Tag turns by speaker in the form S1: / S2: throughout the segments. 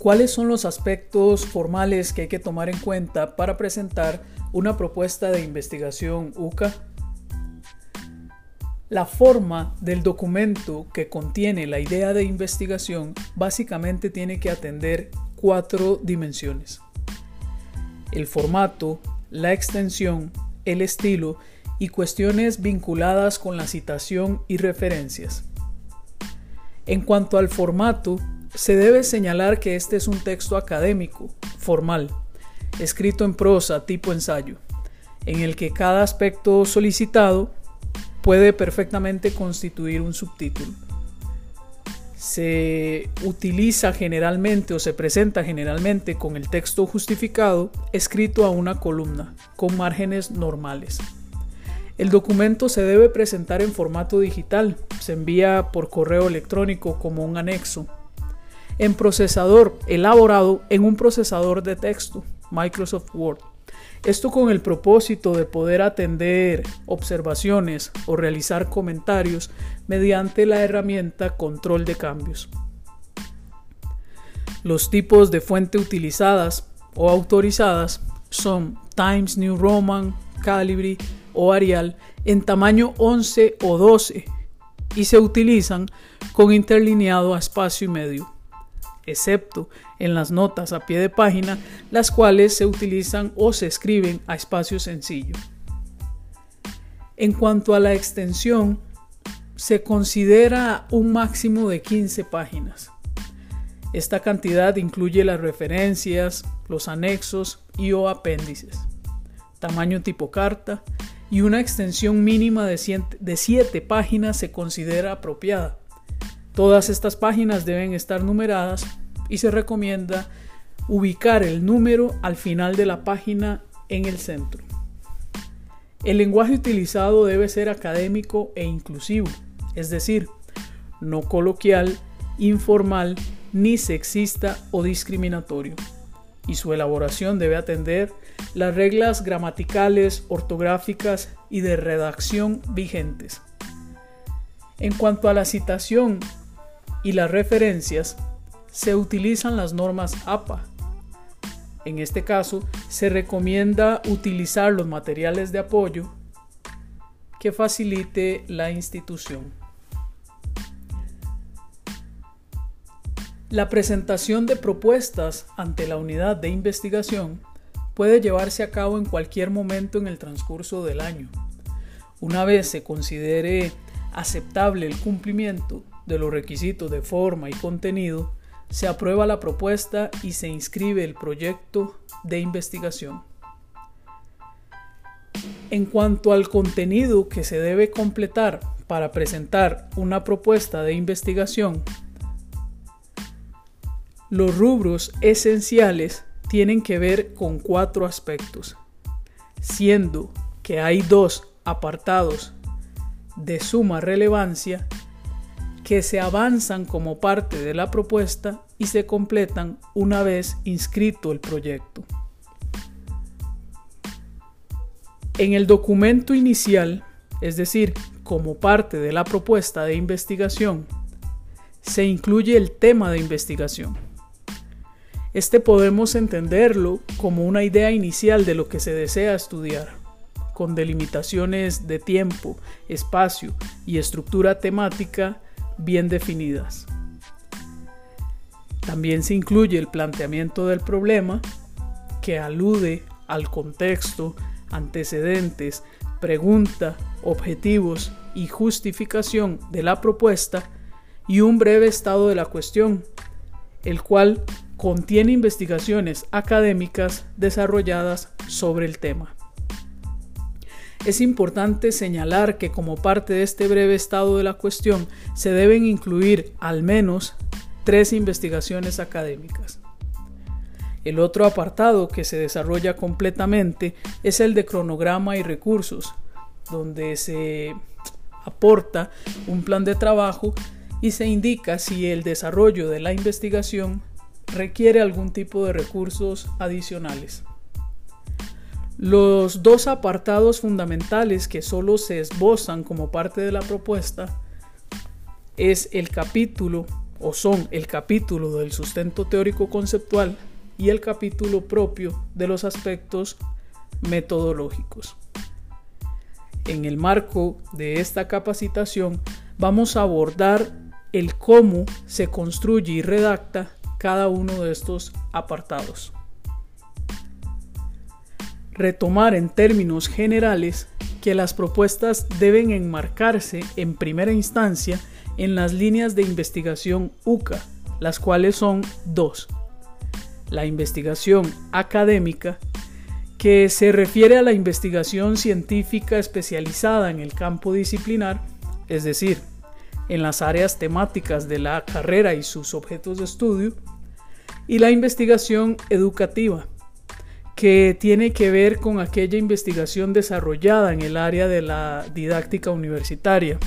S1: ¿Cuáles son los aspectos formales que hay que tomar en cuenta para presentar una propuesta de investigación UCA? La forma del documento que contiene la idea de investigación básicamente tiene que atender cuatro dimensiones. El formato, la extensión, el estilo y cuestiones vinculadas con la citación y referencias. En cuanto al formato, se debe señalar que este es un texto académico, formal, escrito en prosa tipo ensayo, en el que cada aspecto solicitado puede perfectamente constituir un subtítulo. Se utiliza generalmente o se presenta generalmente con el texto justificado escrito a una columna, con márgenes normales. El documento se debe presentar en formato digital, se envía por correo electrónico como un anexo, en procesador elaborado en un procesador de texto, Microsoft Word esto con el propósito de poder atender observaciones o realizar comentarios mediante la herramienta control de cambios. Los tipos de fuente utilizadas o autorizadas son Times New Roman, Calibri o Arial en tamaño 11 o 12 y se utilizan con interlineado a espacio y medio excepto en las notas a pie de página, las cuales se utilizan o se escriben a espacio sencillo. En cuanto a la extensión, se considera un máximo de 15 páginas. Esta cantidad incluye las referencias, los anexos y o apéndices, tamaño tipo carta y una extensión mínima de 7 páginas se considera apropiada. Todas estas páginas deben estar numeradas y se recomienda ubicar el número al final de la página en el centro. El lenguaje utilizado debe ser académico e inclusivo, es decir, no coloquial, informal, ni sexista o discriminatorio. Y su elaboración debe atender las reglas gramaticales, ortográficas y de redacción vigentes. En cuanto a la citación y las referencias, se utilizan las normas APA. En este caso, se recomienda utilizar los materiales de apoyo que facilite la institución. La presentación de propuestas ante la unidad de investigación puede llevarse a cabo en cualquier momento en el transcurso del año. Una vez se considere aceptable el cumplimiento de los requisitos de forma y contenido, se aprueba la propuesta y se inscribe el proyecto de investigación. En cuanto al contenido que se debe completar para presentar una propuesta de investigación, los rubros esenciales tienen que ver con cuatro aspectos, siendo que hay dos apartados de suma relevancia que se avanzan como parte de la propuesta y se completan una vez inscrito el proyecto. En el documento inicial, es decir, como parte de la propuesta de investigación, se incluye el tema de investigación. Este podemos entenderlo como una idea inicial de lo que se desea estudiar, con delimitaciones de tiempo, espacio y estructura temática bien definidas. También se incluye el planteamiento del problema, que alude al contexto, antecedentes, pregunta, objetivos y justificación de la propuesta y un breve estado de la cuestión, el cual contiene investigaciones académicas desarrolladas sobre el tema. Es importante señalar que como parte de este breve estado de la cuestión se deben incluir al menos tres investigaciones académicas. El otro apartado que se desarrolla completamente es el de cronograma y recursos, donde se aporta un plan de trabajo y se indica si el desarrollo de la investigación requiere algún tipo de recursos adicionales. Los dos apartados fundamentales que solo se esbozan como parte de la propuesta es el capítulo o son el capítulo del sustento teórico conceptual y el capítulo propio de los aspectos metodológicos. En el marco de esta capacitación vamos a abordar el cómo se construye y redacta cada uno de estos apartados. Retomar en términos generales que las propuestas deben enmarcarse en primera instancia en las líneas de investigación UCA, las cuales son dos. La investigación académica, que se refiere a la investigación científica especializada en el campo disciplinar, es decir, en las áreas temáticas de la carrera y sus objetos de estudio, y la investigación educativa, que tiene que ver con aquella investigación desarrollada en el área de la didáctica universitaria,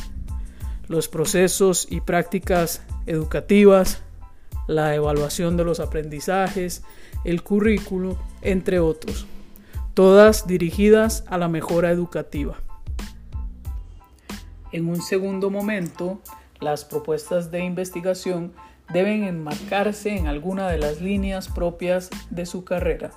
S1: los procesos y prácticas educativas, la evaluación de los aprendizajes, el currículo, entre otros, todas dirigidas a la mejora educativa. En un segundo momento, las propuestas de investigación deben enmarcarse en alguna de las líneas propias de su carrera.